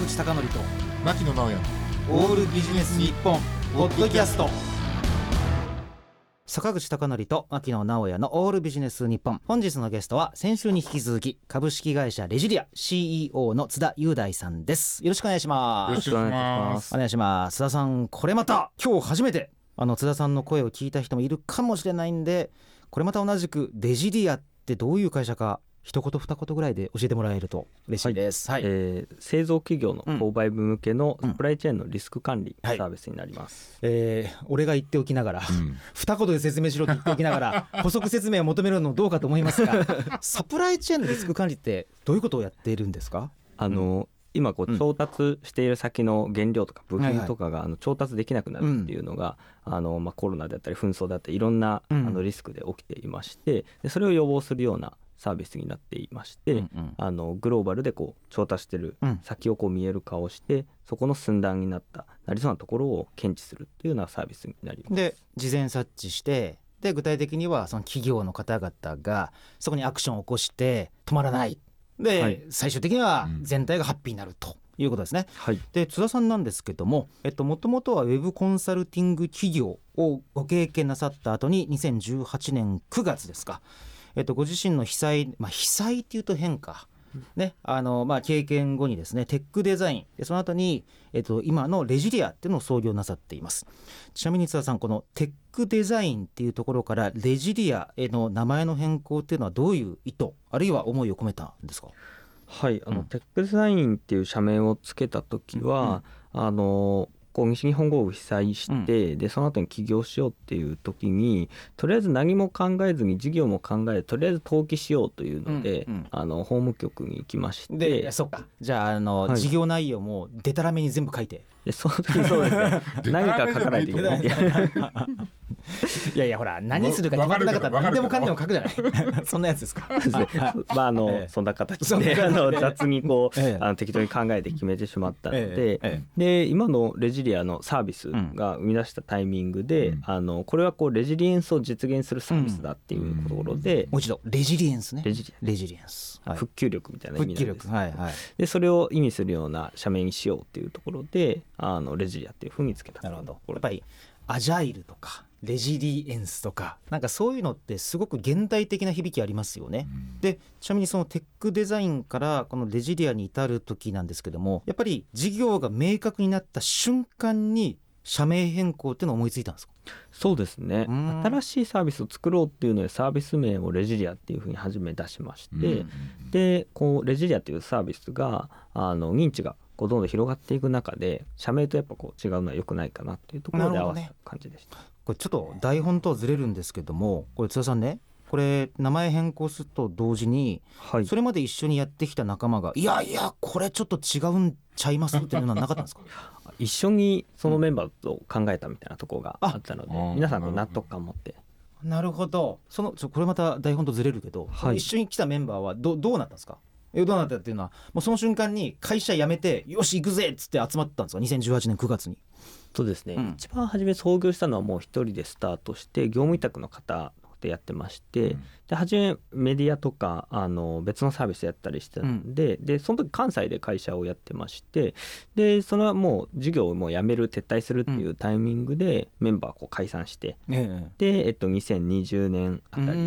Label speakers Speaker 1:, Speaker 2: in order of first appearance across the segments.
Speaker 1: 口貴教と
Speaker 2: 牧野直哉
Speaker 1: オールビジネス日本ポッドキャスト。坂口貴教と牧野直哉のオールビジネス日本。本日のゲストは先週に引き続き株式会社レジリア CEO の津田雄大さんです。よろしくお願いします。
Speaker 2: よろしくお願いします。
Speaker 1: お願いします。津田さんこれまた今日初めてあの津田さんの声を聞いた人もいるかもしれないんでこれまた同じくレジリアってどういう会社か一言二言ぐらいで教えてもらえると嬉しいです。はい。
Speaker 3: えー製造企業の購買部向けの
Speaker 1: うん。
Speaker 3: サプライチェーンのリスク管理サ
Speaker 1: はい。
Speaker 3: ービスになります。
Speaker 1: えー俺が言っておきながら、二言で説明しろと言っておきながら 補足説明を求めるのどうかと思いますがサプライチェーンのリスク管理ってどういうことをやっているんですか？
Speaker 3: あの今こ
Speaker 1: うん。
Speaker 3: う調達している先の原料とか部品とかがあの調達できなくなるっていうのがあのまあコロナだったり紛争だったりいろんなあ
Speaker 1: うん。
Speaker 3: のリスクで起きていましてでそれを予防するようなサービスになっていまして、
Speaker 1: うんうん。
Speaker 3: あのグローバルでこう調達してる
Speaker 1: うん。
Speaker 3: 先をこう見える化をしてそこの寸断になったなりそうなところを検知するっていうようなサービスになります。
Speaker 1: で事前察知してで具体的にはその企業の方々がそこにアクションを起こして止まらない。で、
Speaker 3: はい。
Speaker 1: 最終的には
Speaker 2: うん。
Speaker 1: 全体がハッピーになるということですね。
Speaker 3: はい。
Speaker 1: で津田さんなんですけどももともとはウェブコンサルティング企業をご経験なさった後に2018年9月ですか、えっと、ご自身の被災、まあ、被災っていうと変か。ねあのまあ、経験後にですねテックデザイン。でその後に、えっと、今のレジリアっていうのを創業なさっています。ちなみに津田さんこのテックデザインっていうところからレジリアへの名前の変更っていうのはどういう意図あるいは思いを込めたんですか？
Speaker 3: はい、あの、
Speaker 1: うん。
Speaker 3: テックデザインっていう社名をつけた時は、あのこう西日本豪雨被災して、でその後に起業しようっていう時にとりあえず何も考えずに事業も考えとりあえず登記しようというので、
Speaker 1: うんうん。
Speaker 3: あの法務局に行きまして。
Speaker 1: でそっか。じゃああの、
Speaker 3: はい。
Speaker 1: 事業内容もデタラメに全部書いて
Speaker 3: でその時にそうですね。何か書かないといけない。
Speaker 1: いやいやほら何するか決まってなかったら何でもかんでも書くじゃない。そんなやつですか。
Speaker 3: まああの、
Speaker 1: ええ。
Speaker 3: そんな形であの
Speaker 1: ええ
Speaker 3: 雑にこう、
Speaker 1: ええ。
Speaker 3: あの適当に考えて決めてしまったので、
Speaker 1: ええ。え
Speaker 3: で今のレジリアのサービスが生み出したタイミングで、
Speaker 2: うん。
Speaker 3: あのこれはこうレジリエンスを実現するサービスだっていうところで、
Speaker 1: もう一度レジリエンスね。
Speaker 3: レジリ
Speaker 1: レジリエンス、はい、
Speaker 3: 復旧力みたいな意味なんです。
Speaker 1: 力。はいはい。
Speaker 3: でそれを意味するような社名にしようっていうところであのレジリアっていうふうにつけた。
Speaker 1: なるほど。やっぱりアジャイルとかレジリエンスとかなんかそういうのってすごく現代的な響きありますよね。でちなみにそのテックデザインからこのレジリアに至る時なんですけどもやっぱり事業が明確になった瞬間に社名変更っていうのを思いついたんですか？
Speaker 3: そうですね。
Speaker 1: うん。
Speaker 3: 新しいサービスを作ろうっていうのでサービス名をレジリアっていうふうに初め出しまして、でこうレジリアっていうサービスがあの認知がこうどんどん広がっていく中で社名とやっぱこう違うのは良くないかなっていうところで合わせた感じでした。
Speaker 1: これちょっと台本とはずれるんですけどもこれ津田さんねこれ名前変更すると同時に
Speaker 3: はい。
Speaker 1: それまで一緒にやってきた仲間が「いやいやこれちょっと違うんちゃいます」っていうのはなかったんですか？
Speaker 3: 一緒にそのメンバーと考えたみたいなところがあ。ったので、
Speaker 2: あ
Speaker 3: 皆さんこう納得感を持って。
Speaker 1: なるほど。そのちょこれまた台本とずれるけど、
Speaker 3: はい。
Speaker 1: 一緒に来たメンバーはどどうなったんですか？えどうなったっていうのはもうその瞬間に会社辞めてよし行くぜっつって集まったんですか？2018年9月に。
Speaker 3: そうですね、
Speaker 1: うん。
Speaker 3: 一番初め創業したのはもう一人でスタートして業務委託の方でやってまして、で初めメディアとかあの別のサービスやったりしてたんで,、でその時関西で会社をやってましてでそれはもう事業をもう辞める撤退するっていうタイミングでメンバーこう解散して
Speaker 1: え
Speaker 3: で、えっと、2020年あたり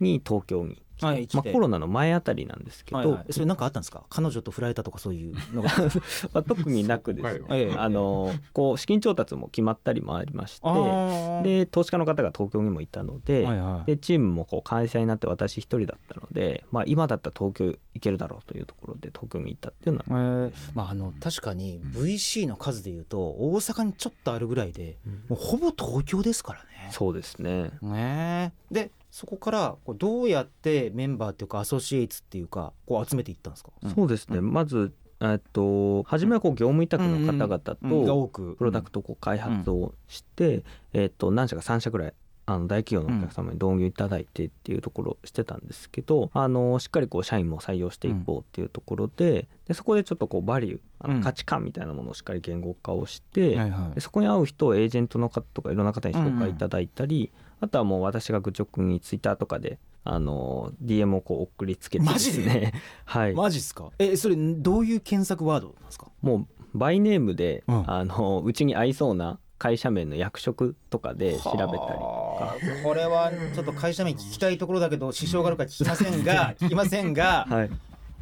Speaker 3: に東京に
Speaker 1: はい来て
Speaker 3: コロナの前あたりなんですけど、
Speaker 1: はいはい、それ何かあったんですか？彼女と振られたとかそういうのが。
Speaker 3: まあ、特になくですね、
Speaker 1: ええ。
Speaker 3: あのこう資金調達も決まったりもありましてで投資家の方が東京にもいたので,、
Speaker 1: はいはい。
Speaker 3: でチームもこう開催になって私一人だったので、まあ、今だったら東京行けるだろうというところで東京に行ったっていうのは、
Speaker 1: えーまあ、あの確かに VC の数でいうと大阪にちょっとあるぐらいでもうほぼ東京ですからね。
Speaker 3: そうですね。
Speaker 1: ねえ。でそこからこうどうやってメンバーっていうかアソシエイツっていうかこう集めていったんですか、
Speaker 3: そうですね、まずえっと初めはこう業務委託の方々と、プロダクトをこう開発をして、えっと何社か3社ぐらいあの大企業のお客様に導入いただいてっていうところをしてたんですけど、あのしっかりこう社員も採用していこうっていうところで,、でそこでちょっとこうバリューあ
Speaker 1: うん。
Speaker 3: の価値観みたいなものをしっかり言語化をして、でそこに合う人をエージェントの方とかいろんな方に紹介いただいたり、ああとはもう私が愚直にツイッターとかであの DM をこう送りつけてですね。はい。
Speaker 1: マジっすか？えそれどういう検索ワードなんですか？
Speaker 3: もうバイネームで、
Speaker 1: うん。
Speaker 3: あのうちに合いそうな会社名の役職とかで調べたりとか。
Speaker 1: はあこれはちょっと会社名聞きたいところだけど支障があるから聞きませんが 聞きませんが
Speaker 3: はい。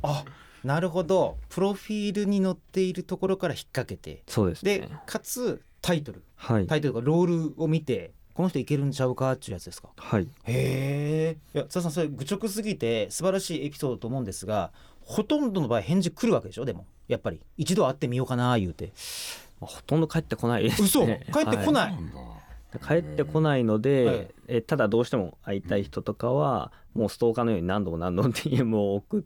Speaker 1: あなるほど。プロフィールに載っているところから引っ掛けて。
Speaker 3: そうです
Speaker 1: で
Speaker 3: ね
Speaker 1: かつタイトル。
Speaker 3: はい。
Speaker 1: タイトルとかロールを見てこの人いけるんちゃうかっていうやつですか？
Speaker 3: はい。
Speaker 1: へえ。いや津田さんそれ愚直すぎて素晴らしいエピソードと思うんですがほとんどの場合返事来るわけでしょ？でもやっぱり。一度会ってみようかな言うて。
Speaker 3: まあほとんど帰ってこないです
Speaker 1: 嘘。
Speaker 3: ね
Speaker 1: 帰ってこない、
Speaker 2: なんだ
Speaker 3: 帰ってこないので、
Speaker 1: はい。
Speaker 3: えただどうしても会いたい人とかはもうストーカーのように何度も何度も DM を送っ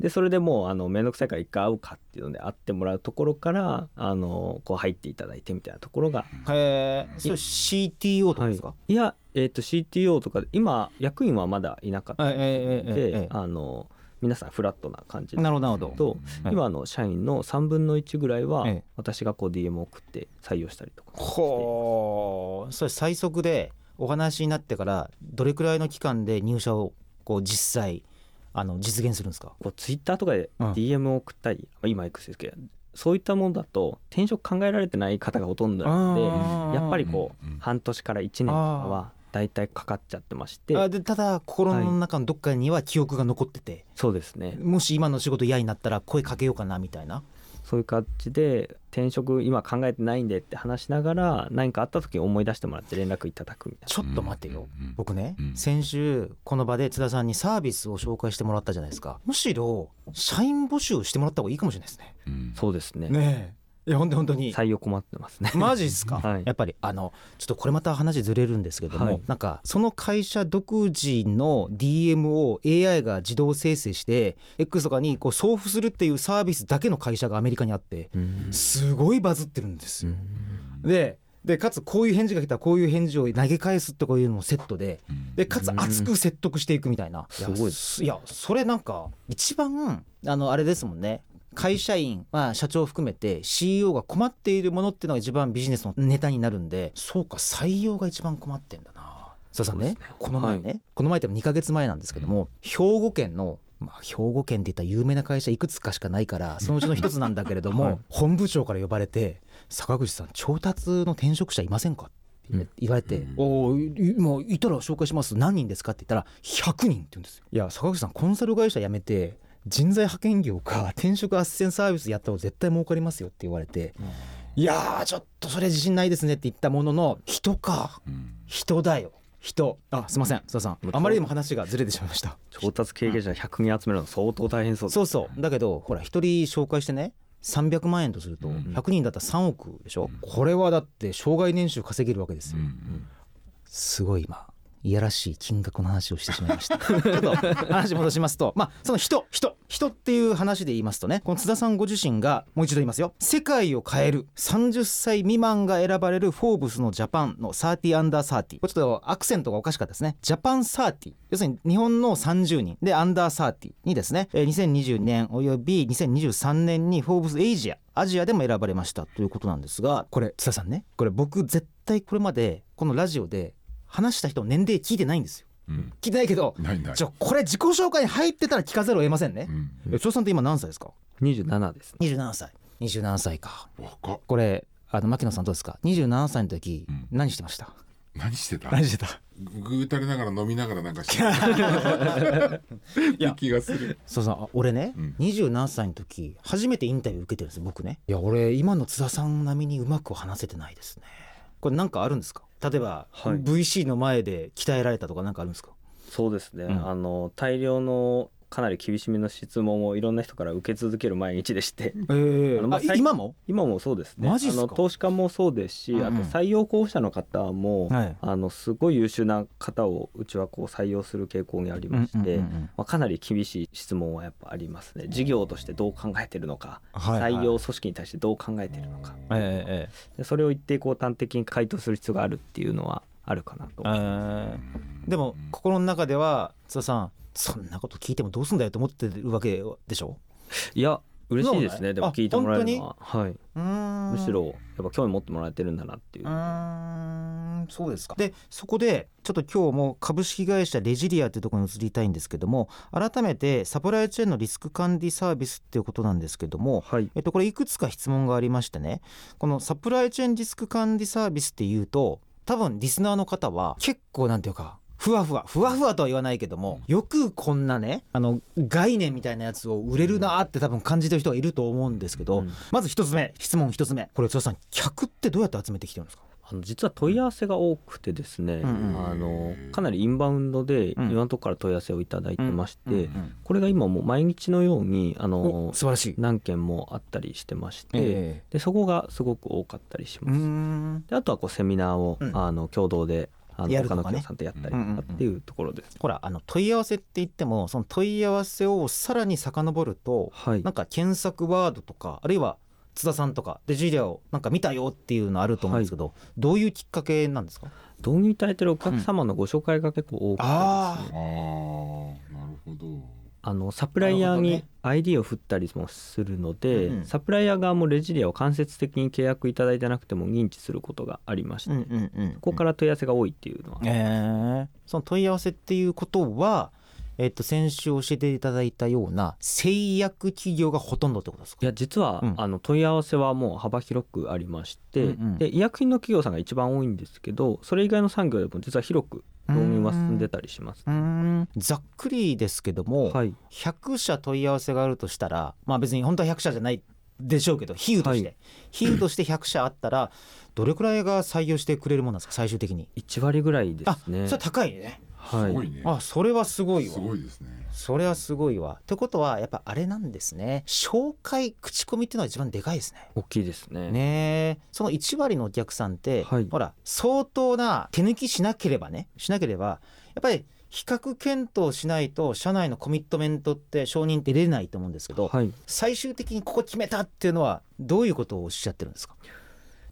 Speaker 3: でそれでもうあの面倒くさいから一回会うかっていうので会ってもらうところからあのこう入っていただいてみたいなところが、
Speaker 1: いはいへえそれ CTO とかですか、
Speaker 3: い。や、えー、と CTO とかで今役員はまだいなかった
Speaker 1: はい、ええ
Speaker 3: あの皆さんフラットな感じで
Speaker 1: なるほど。
Speaker 3: と
Speaker 1: はい
Speaker 3: 今の社員の3分の1ぐらいは
Speaker 1: ええ。
Speaker 3: 私がこう DM を送って採用したりとか
Speaker 1: ほうそれ最速でお話になってからどれくらいの期間で入社をこう実際あの実現するんですか？
Speaker 3: こうツイッターとかで
Speaker 1: うん。
Speaker 3: DM を送ったり、まあ今 X ですけどそういったものだと転職考えられてない方がほとんどなのでやっぱりこう
Speaker 2: うんうん。
Speaker 3: 半年から1年とかは大体かかっちゃってまして。
Speaker 1: あでただ心の中のどっかには記憶が残ってて、
Speaker 3: そうですね。
Speaker 1: もし今の仕事嫌になったら声かけようかなみたいな
Speaker 3: そういう感じで転職今考えてないんでって話しながら何かあった時に思い出してもらって連絡いただくみたい
Speaker 1: ちょっと待ってよ、
Speaker 2: うんうん
Speaker 1: 僕ね、
Speaker 2: うん。
Speaker 1: 先週この場で津田さんにサービスを紹介してもらったじゃないですか。むしろ社員募集をしてもらった方がいいかもしれないですね。
Speaker 2: うん。
Speaker 3: なそうですね。
Speaker 1: ねえいや本当本当に。
Speaker 3: 採用困ってますね。
Speaker 1: マジっすか、
Speaker 3: はい。
Speaker 1: やっぱりあのちょっとこれまた話ずれるんですけども、
Speaker 3: はい。
Speaker 1: なんかその会社独自の DM を AI が自動生成して X とかにこう送付するっていうサービスだけの会社がアメリカにあって
Speaker 3: うん。
Speaker 1: すごいバズってるんです
Speaker 3: う
Speaker 1: よ。
Speaker 3: ん。
Speaker 1: ででかつこういう返事が来たらこういう返事を投げ返すとかいうのもセットででかつ熱く説得していくみたいな、
Speaker 3: すごい
Speaker 1: やいやそれなんか一番あのあれですもんね会社員、まあ、社長含めて CEO が困っているものっていうのが一番ビジネスのネタになるんでそうか採用が一番困ってんだな佐々さんね
Speaker 3: ね
Speaker 1: この前ね、この前って2ヶ月前なんですけども兵庫県のまあ、兵庫県って言ったら有名な会社いくつかしかないからそのうちの一つなんだけれども、
Speaker 3: はい
Speaker 1: 本部長から呼ばれて「坂口さん調達の転職者いませんか?」って言われて「
Speaker 2: うん
Speaker 1: おもういたら紹介します何人ですか?」って言ったら「100人」って言うんですよ。いや坂口さんコンサル会社辞めて人材派遣業か転職斡旋サービスやった方が絶対儲かりますよって言われて「いやーちょっとそれ自信ないですね」って言ったものの人か。
Speaker 2: うん。
Speaker 1: 人だよ。人。あすいません須田さん。あまりにも話がずれてしまいました。
Speaker 3: 調達経験者100人集めるの相当大変そうです
Speaker 1: そうそう。だけどほら一人紹介してね。300万円とすると
Speaker 2: うん。
Speaker 1: 100人だったら3億でしょ、
Speaker 2: うん。
Speaker 1: これはだって生涯年収稼げるわけですよ、
Speaker 2: うん。
Speaker 1: すごい今いやらしい金額の話をしてしまいました。ちょっと話戻しますとまあその人人人っていう話で言いますとねこの津田さんご自身がもう一度言いますよ。世界を変える30歳未満が選ばれるフォーブスのジャパンの30アンダー30これちょっとアクセントがおかしかったですね。ジャパン30要するに日本の30人でアンダー30にですね。えー2022年および2023年にフォーブスエイジアアジアでも選ばれましたということなんですがこれ津田さんね。これ僕絶対これまでこのラジオで話した人の年齢聞いてないんですよ。
Speaker 2: うん。
Speaker 1: 聞いてないけど
Speaker 2: ないない。
Speaker 1: じゃあこれ自己紹介に入ってたら聞かざるを得ませんね。
Speaker 2: うん。
Speaker 1: え長さんって今何歳ですか
Speaker 3: ？27です。ね
Speaker 1: 27歳。27歳か。
Speaker 2: 若っ。
Speaker 1: これあの牧野さんどうですか？27歳の時、
Speaker 2: うん。
Speaker 1: 何してました？
Speaker 2: 何してた？
Speaker 1: 何してた？
Speaker 2: ぐうたれながら飲みながらなんかしてた。
Speaker 1: いや。
Speaker 2: 気がする。
Speaker 1: そうそうあ俺ね、
Speaker 2: うん。
Speaker 1: 27歳の時初めてインタビュー受けてるんですよ僕ね。いや俺今の津田さん並みにうまく話せてないですねこれなんかあるんですか？例えば、
Speaker 3: はい。
Speaker 1: VC の前で鍛えられたとかなんかあるんですか？
Speaker 3: そうですね、
Speaker 1: うん。
Speaker 3: あの大量のかなり厳しめの質問をいろんな人から受け続ける毎日でして。
Speaker 1: えあ
Speaker 3: あのまあ最
Speaker 1: 今も？
Speaker 3: 今もそうですね。
Speaker 1: マジっすか？
Speaker 3: あの投資家もそうですし、
Speaker 1: うんうん。
Speaker 3: あと採用候補者の方も、
Speaker 1: はい。
Speaker 3: あのすごい優秀な方をうちはこう採用する傾向にありまして、まあ、かなり厳しい質問はやっぱありますね。事業としてどう考えてるのか、
Speaker 1: はいはい。
Speaker 3: 採用組織に対してどう考えてるのか。
Speaker 1: えええ
Speaker 3: でそれを一定こう端的に回答する必要があるっていうのはあるかなと
Speaker 1: えええ。でも心の中では津田さんそんなこと聞いてもどうすんだよと思ってるわけでしょ？
Speaker 3: いや嬉しいですね。でも
Speaker 1: あ
Speaker 3: 聞いてもらえるのははい。むしろやっぱ興味持ってもらえてるんだなっていう。
Speaker 1: うそうですか。でそこでちょっと今日も株式会社レジリアというところに移りたいんですけども改めてサプライチェーンのリスク管理サービスっていうことなんですけども
Speaker 3: はい。
Speaker 1: えっと、これいくつか質問がありましてね。このサプライチェーンリスク管理サービスっていうと多分リスナーの方は結構なんていうかふわふわふわふわとは言わないけどもよくこんなねあの概念みたいなやつを売れるなって多分感じてる人がいると思うんですけど、
Speaker 3: うん。
Speaker 1: まず一つ目質問一つ目。これ津田さん客ってどうやって集めてきてるんですか？
Speaker 3: あの実は問い合わせが多くてですね、
Speaker 1: うん
Speaker 2: うん。
Speaker 3: あのかなりインバウンドでい
Speaker 1: うん。
Speaker 3: ろんなとこから問い合わせをいただいてまして、
Speaker 2: うんうん
Speaker 3: これが今もう毎日のようにあ
Speaker 1: お
Speaker 3: の
Speaker 1: 素晴らしい、
Speaker 3: 何件もあったりしてまして、
Speaker 1: え
Speaker 3: でそこがすごく多かったりします。
Speaker 1: ん。
Speaker 3: であとはこうセミナーを、
Speaker 1: うん。
Speaker 3: あの共同であの
Speaker 1: やるとかね。
Speaker 3: 他の企業さんとやったりとかっていうところです。
Speaker 1: ほらあの問い合わせって言ってもその問い合わせをさらに遡ると
Speaker 3: はい。
Speaker 1: なんか検索ワードとかあるいは津田さんとかでジュリアをなんか見たよっていうのあると思うんですけど、どういうきっかけなんですか？
Speaker 3: 導入いただいてるお客様のご紹介が結構多くてですね、
Speaker 1: あ
Speaker 2: ああなるほど
Speaker 3: あのサプライヤーに ID を振ったりもするので、
Speaker 1: うんうん。
Speaker 3: サプライヤー側もレジリアを間接的に契約いただいてなくても認知することがありまして、
Speaker 1: うんうんうん
Speaker 3: ここから問い合わせが多いっていうのは、
Speaker 1: えー。その問い合わせっていうことは、えっと先週教えていただいたような製薬企業がほとんどってことですか？
Speaker 3: いや実は、
Speaker 1: うん。
Speaker 3: あの問い合わせはもう幅広くありまして、
Speaker 1: うんうん
Speaker 3: で医薬品の企業さんが一番多いんですけどそれ以外の産業でも実は広く導入は進んでたりします。
Speaker 1: うーん。ざっくりですけども、
Speaker 3: はい、
Speaker 1: 100社問い合わせがあるとしたらまあ別に本当は100社じゃないでしょうけど比喩として、
Speaker 3: は
Speaker 1: 比喩として100社あったらどれくらいが採用してくれるものなんですか？最終的に。
Speaker 3: 1割ぐらいで
Speaker 1: あ
Speaker 3: すね。
Speaker 1: それは高いね。
Speaker 3: はい。
Speaker 2: すごいね。
Speaker 1: あそれはすごいわ。
Speaker 2: すごいですね
Speaker 1: それはすごいわ。ってことはやっぱあれなんですね。紹介口コミっていうのが一番でかいですね。
Speaker 3: 大きいですね。
Speaker 1: ねえ。その1割のお客さんって、
Speaker 3: はい。
Speaker 1: ほら相当な手抜きしなければねしなければやっぱり比較検討しないと社内のコミットメントって承認って出れないと思うんですけど、
Speaker 3: はい。
Speaker 1: 最終的にここ決めたっていうのはどういうことをおっしゃってるんですか？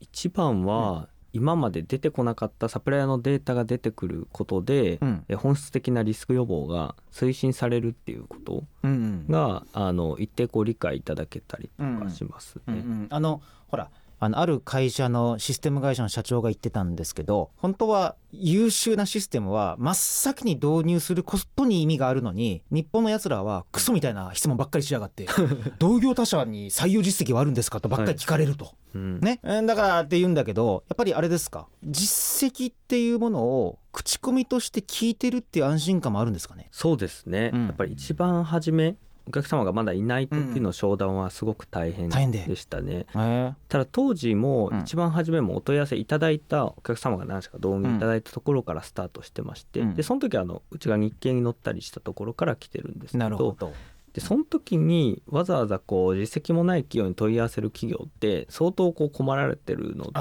Speaker 3: 一番は今まで出てこなかったサプライヤーのデータが出てくることで、
Speaker 1: うん。
Speaker 3: え本質的なリスク予防が推進されるっていうこと
Speaker 1: うん
Speaker 3: があの一定こう理解いただけたりとかしますね。
Speaker 1: うんうん。あのほらあのある会社のシステム会社の社長が言ってたんですけど本当は優秀なシステムは真っ先に導入することに意味があるのに日本のやつらはクソみたいな質問ばっかりしやがって 同業他社に採用実績はあるんですかとばっかり聞かれると、
Speaker 3: うん。
Speaker 1: ね。うんだからって言うんだけどやっぱりあれですか？実績っていうものを口コミとして聞いてるっていう安心感もあるんですかね？
Speaker 3: そうですね、
Speaker 1: うん。
Speaker 3: やっぱり一番初めお客様がまだいない時の商談はすごく大変
Speaker 1: で。
Speaker 3: でしたね。
Speaker 1: へ
Speaker 3: ただ当時も
Speaker 1: うん。
Speaker 3: 一番初めもお問い合わせいただいたお客様が何社か導入いただいたところからスタートしてまして、
Speaker 1: うん。
Speaker 3: でその時はあのうちが日経に載ったりしたところから来てるんですけ
Speaker 1: なるほ
Speaker 3: ど
Speaker 1: ど
Speaker 3: でその時にわざわざこう実績もない企業に問い合わせる企業って相当こう困られてるので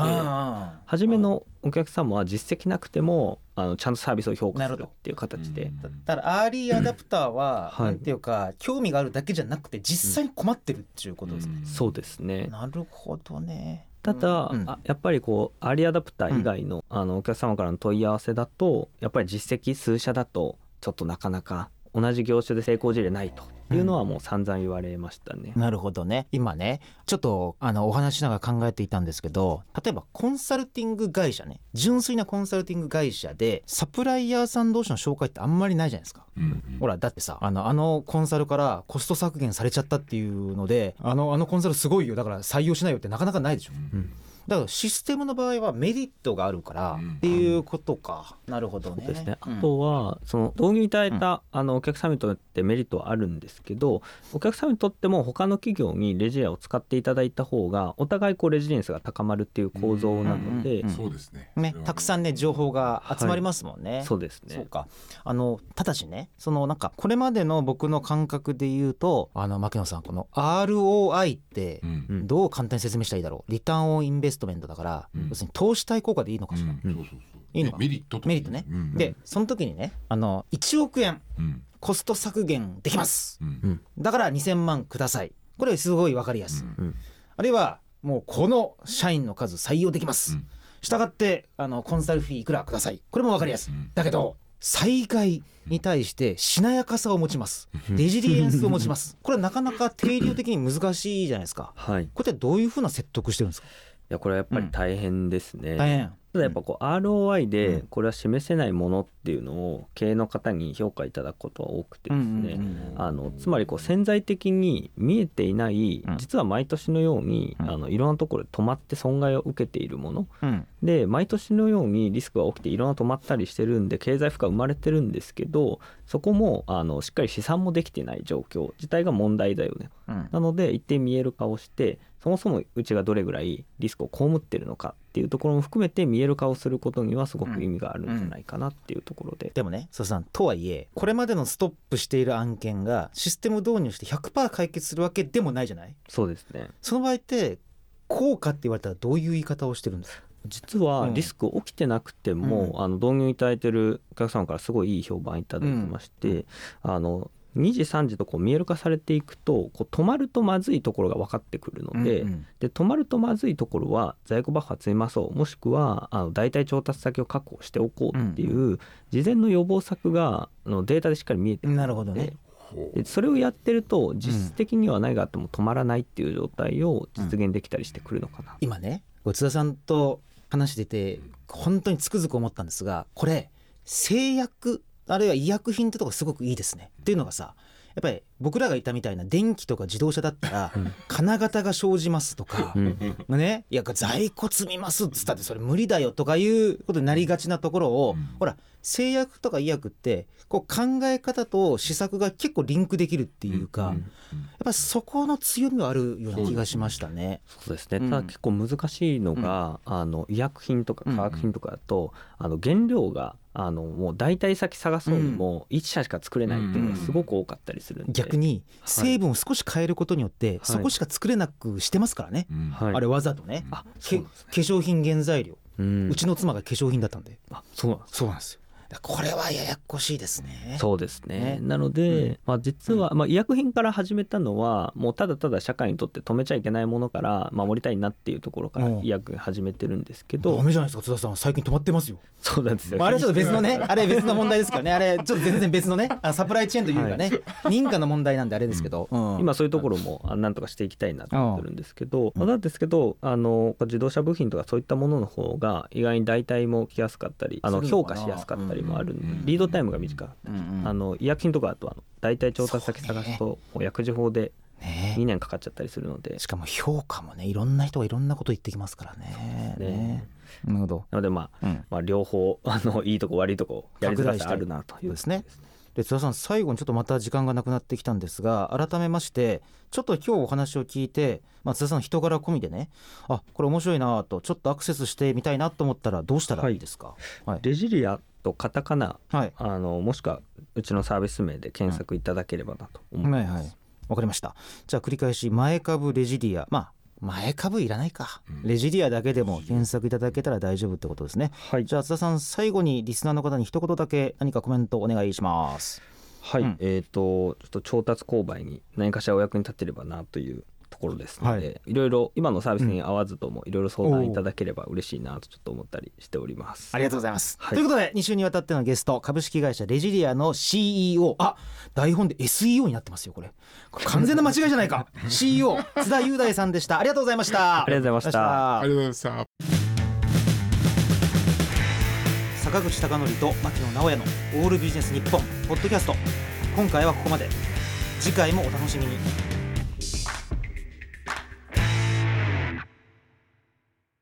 Speaker 3: 初めのお客様は実績なくてもあのちゃんとサービスを評価するっていう形で。
Speaker 2: うん。
Speaker 1: だだからアーリーアダプターは、
Speaker 3: はい。
Speaker 1: なんていうか興味があるだけじゃなくて実際に困ってるっていうことですね、
Speaker 3: そうですね。
Speaker 1: なるほどね。
Speaker 3: ただ、
Speaker 1: うん。
Speaker 3: あやっぱりこうアーリーアダプター以外の,、あのお客様からの問い合わせだとやっぱり実績数社だとちょっとなかなか同じ業種で成功事例ないというのはもう散々言われましたね。
Speaker 1: なるほどね。今ねちょっとあのお話しながら考えていたんですけど例えばコンサルティング会社ね。純粋なコンサルティング会社でサプライヤーさん同士の紹介ってあんまりないじゃないですか。
Speaker 2: うんうん。
Speaker 1: ほらだってさあのあのコンサルからコスト削減されちゃったっていうのであのあのコンサルすごいよ。だから採用しないよってなかなかないでしょ。
Speaker 3: うん
Speaker 1: だからシステムの場合はメリットがあるから
Speaker 2: うん。
Speaker 1: っていうことか、なるほどね。
Speaker 3: そうですね、あ
Speaker 1: うん。
Speaker 3: とはその導入いただいた、あのお客様にとってメリットはあるんですけどお客様にとっても他の企業にレジアを使っていただいた方がお互いこうレジリエンスが高まるっていう構造なので、
Speaker 1: うんうん
Speaker 2: そうですね。
Speaker 1: ねたくさんね情報が集まりますもんね、
Speaker 3: そうですね
Speaker 1: そうか。あのただしねそのなんかこれまでの僕の感覚で言うとあの牧野さんこの ROI って
Speaker 2: うん。
Speaker 3: うん。
Speaker 1: どう簡単に説明したらいいだろう。リターンオンインベストメントだから、
Speaker 2: うん。
Speaker 1: 要するに投資対効果でいいのかしら、いいのか。
Speaker 2: メリットと
Speaker 1: メリットね、
Speaker 2: うん。
Speaker 1: でその時にねあの1億円
Speaker 2: うん。
Speaker 1: コスト削減できます。だから2000万ください。これすごい分かりやすい、
Speaker 2: うん。
Speaker 3: うん。
Speaker 1: あるいはもうこの社員の数採用できます、
Speaker 2: うん。
Speaker 1: したがってあのコンサルフィーいくらください。これも分かりやすい、
Speaker 2: うん。
Speaker 1: だけど災害に対してしなやかさを持ちます。レジリエンスを持ちます。これはなかなか定量的に難しいじゃないですか。
Speaker 3: はい、い。
Speaker 1: これってどういうふうな説得してるんですか？
Speaker 3: やこれはやっぱり大変ですね。
Speaker 1: 大変。
Speaker 3: ただやっぱこう ROI
Speaker 1: うん。
Speaker 3: でこれは示せないものっていうのを経営の方に評価いただくことは多くてですね、あのつまりこう潜在的に見えていない
Speaker 1: うん。
Speaker 3: 実は毎年のように
Speaker 1: うん。
Speaker 3: あのいろんなところで止まって損害を受けているもの。
Speaker 1: うん。
Speaker 3: で毎年のようにリスクが起きていろんな止まったりしてるんで経済負荷生まれてるんですけどそこもあのしっかり試算もできてない状況。自体が問題だよね。
Speaker 1: うん。
Speaker 3: なので一定見える化をしてそもそもうちがどれぐらいリスクを被ってるのかっていうところも含めて見える化をすることにはすごく意味があるんじゃないかなっていうところで、
Speaker 1: でもね曽田さんとはいえこれまでのストップしている案件がシステム導入して100%解決するわけでもないじゃない？
Speaker 3: そうですね。
Speaker 1: その場合って効果って言われたらどういう言い方をしてるんですか？
Speaker 3: 実は
Speaker 1: うん。
Speaker 3: リスク起きてなくても、
Speaker 1: うん。
Speaker 3: あの導入いただいてるお客様からすごいいい評判いただいてまして、あの2時3時とこう見える化されていくとこう止まるとまずいところが分かってくるので,、
Speaker 1: うんうん。
Speaker 3: で止まるとまずいところは在庫バッファ積みまそう。もしくはあの代替調達先を確保しておこうっていう事前の予防策があのデータでしっかり見えてくる。ので
Speaker 1: なるほどね。
Speaker 3: それをやってると実質的には何があっても止まらないっていう状態を実現できたりしてくるのかな、
Speaker 1: 今ね津田さんと話してて本当につくづく思ったんですがこれ製薬あるいは医薬品ってとこすごくいいですね。っていうのがさやっぱり僕らがいたみたいな電気とか自動車だったら
Speaker 3: うん。
Speaker 1: 金型が生じますとか
Speaker 3: うん。
Speaker 1: ね。いや在庫積みますっつったってそれ無理だよとかいうことになりがちなところを、
Speaker 2: うん。
Speaker 1: ほら製薬とか医薬ってこう考え方と施策が結構リンクできるっていうか、
Speaker 3: うん。
Speaker 1: やっぱりそこの強みはあるような気がしましたね。
Speaker 3: そうですね、
Speaker 1: うん。
Speaker 3: ただ結構難しいのが、あの医薬品とか化学品とかだと、あの原料があのもう代替先探そうにも1社しか作れないっていうのがすごく多かったりするんで、
Speaker 1: 逆に成分を少し変えることによって、
Speaker 3: い。
Speaker 1: そこしか作れなくしてますからね、あれわざとね、化粧品原材料、
Speaker 3: う
Speaker 1: うんちの妻が化粧品だったんで。
Speaker 3: あそうなんです
Speaker 1: そうなんですよこれはややこしいですね。
Speaker 3: そうですね。
Speaker 1: ね。
Speaker 3: なので、
Speaker 1: うん。
Speaker 3: まあ、実は、まあ、医薬品から始めたのはもうただただ社会にとって止めちゃいけないものから守りたいなっていうところから
Speaker 1: うん。
Speaker 3: 医薬品始めてるんですけ
Speaker 1: ダ
Speaker 3: ど
Speaker 1: メじゃないですか津田さん最近止まってますよ、
Speaker 3: そうなんですよ、
Speaker 1: まあ、あれはちょっと別のね あれ別の問題ですからね。あれちょっと全然別のねあサプライチェーンというかね、認可の問題なんであれですけど、うん。
Speaker 3: 今そういうところもあなんとかしていきたいなと思ってるんですけど、まあなんですけどあの自動車部品とかそういったものの方が意外に代替も来やすかったりあの評価しやすかったりもあるんで、
Speaker 2: うん。
Speaker 3: リードタイムが短かった。り、
Speaker 1: うんうん。
Speaker 3: あの医薬品とかだとあの代替調達先探すともう薬事法で
Speaker 1: ね。
Speaker 3: 2年かかっちゃったりするので。
Speaker 1: しかも評価もねいろんな人がいろんなこと言ってきますからね。
Speaker 3: ね。
Speaker 1: ね。なるほど、
Speaker 3: なのでまあ、
Speaker 1: うん。
Speaker 3: まあ両方あのいいとこ悪いとこやりづらさあるなという
Speaker 1: ですね。で津田さん最後にちょっとまた時間がなくなってきたんですが改めましてちょっと今日お話を聞いて、まあ、津田さんの人柄込みでねあこれ面白いなとちょっとアクセスしてみたいなと思ったらどうしたらいいですか？はい、
Speaker 3: レジリアとカタカナ
Speaker 1: はい。
Speaker 3: あのもしくはうちのサービス名で検索いただければなと思います、
Speaker 1: はいはい。わかりました。じゃあ繰り返し前株レジリア。まあ前株いらないか、
Speaker 2: うん。
Speaker 1: レジリアだけでも検索いただけたら大丈夫ってことですね。
Speaker 3: はい。
Speaker 1: じゃあ津田さん最後にリスナーの方に一言だけ何かコメントお願いします。
Speaker 3: はい、
Speaker 1: うん。
Speaker 3: えっ、とちょっと調達購買に何かしらお役に立てればなというところですので、、
Speaker 1: はい。
Speaker 3: ろいろ今のサービスに合わずともいろいろ相談いただければ嬉しいなとちょっと思ったりしております。
Speaker 1: ありがとうございます。
Speaker 3: はい。
Speaker 1: ということで2週にわたってのゲスト株式会社レジリアの CEO あ台本で SEO になってますよこれ。これ完全な間違いじゃないか。CEO 津田雄大さんでした。ありがとうございました。
Speaker 3: ありがとうございました。
Speaker 2: ありがとうございました。
Speaker 1: 坂口孝則と牧野直哉のオールビジネス日本ポッドキャスト。今回はここまで。次回もお楽しみに